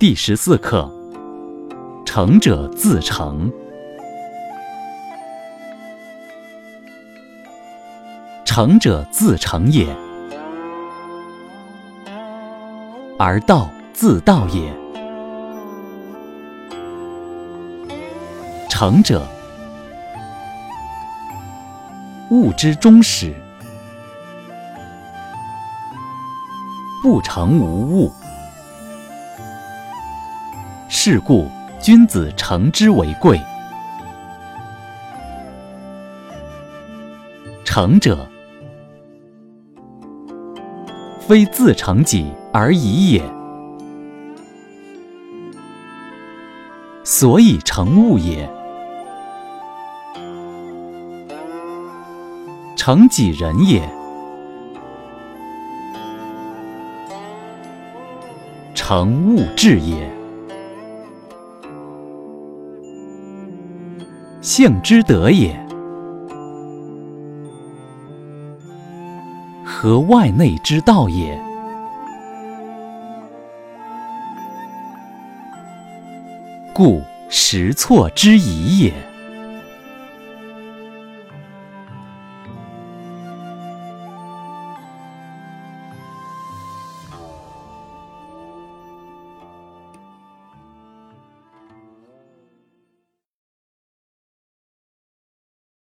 第十四课：成者自成。成者自成也，而道自道也。成者，物之终始，不成无物。是故君子成之为贵。成者，非自成己而已也，所以成物也。成己人也，成物质也。性之德也，和外内之道也。故识错之疑也。